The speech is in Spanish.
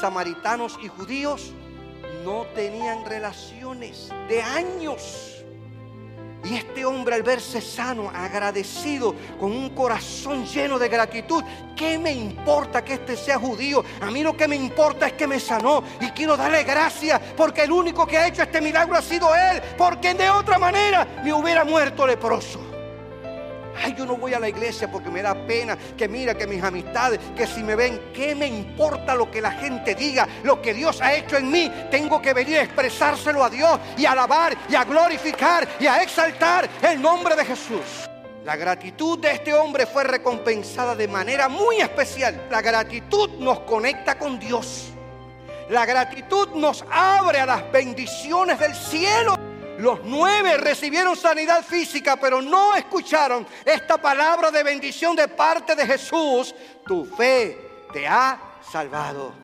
samaritanos y judíos no tenían relaciones de años. Y este hombre al verse sano, agradecido, con un corazón lleno de gratitud, ¿qué me importa que este sea judío? A mí lo que me importa es que me sanó y quiero darle gracias porque el único que ha hecho este milagro ha sido él, porque de otra manera me hubiera muerto leproso. Ay, yo no voy a la iglesia porque me da pena que mira que mis amistades, que si me ven, ¿qué me importa lo que la gente diga? Lo que Dios ha hecho en mí, tengo que venir a expresárselo a Dios y a alabar y a glorificar y a exaltar el nombre de Jesús. La gratitud de este hombre fue recompensada de manera muy especial. La gratitud nos conecta con Dios. La gratitud nos abre a las bendiciones del cielo. Los nueve recibieron sanidad física, pero no escucharon esta palabra de bendición de parte de Jesús. Tu fe te ha salvado.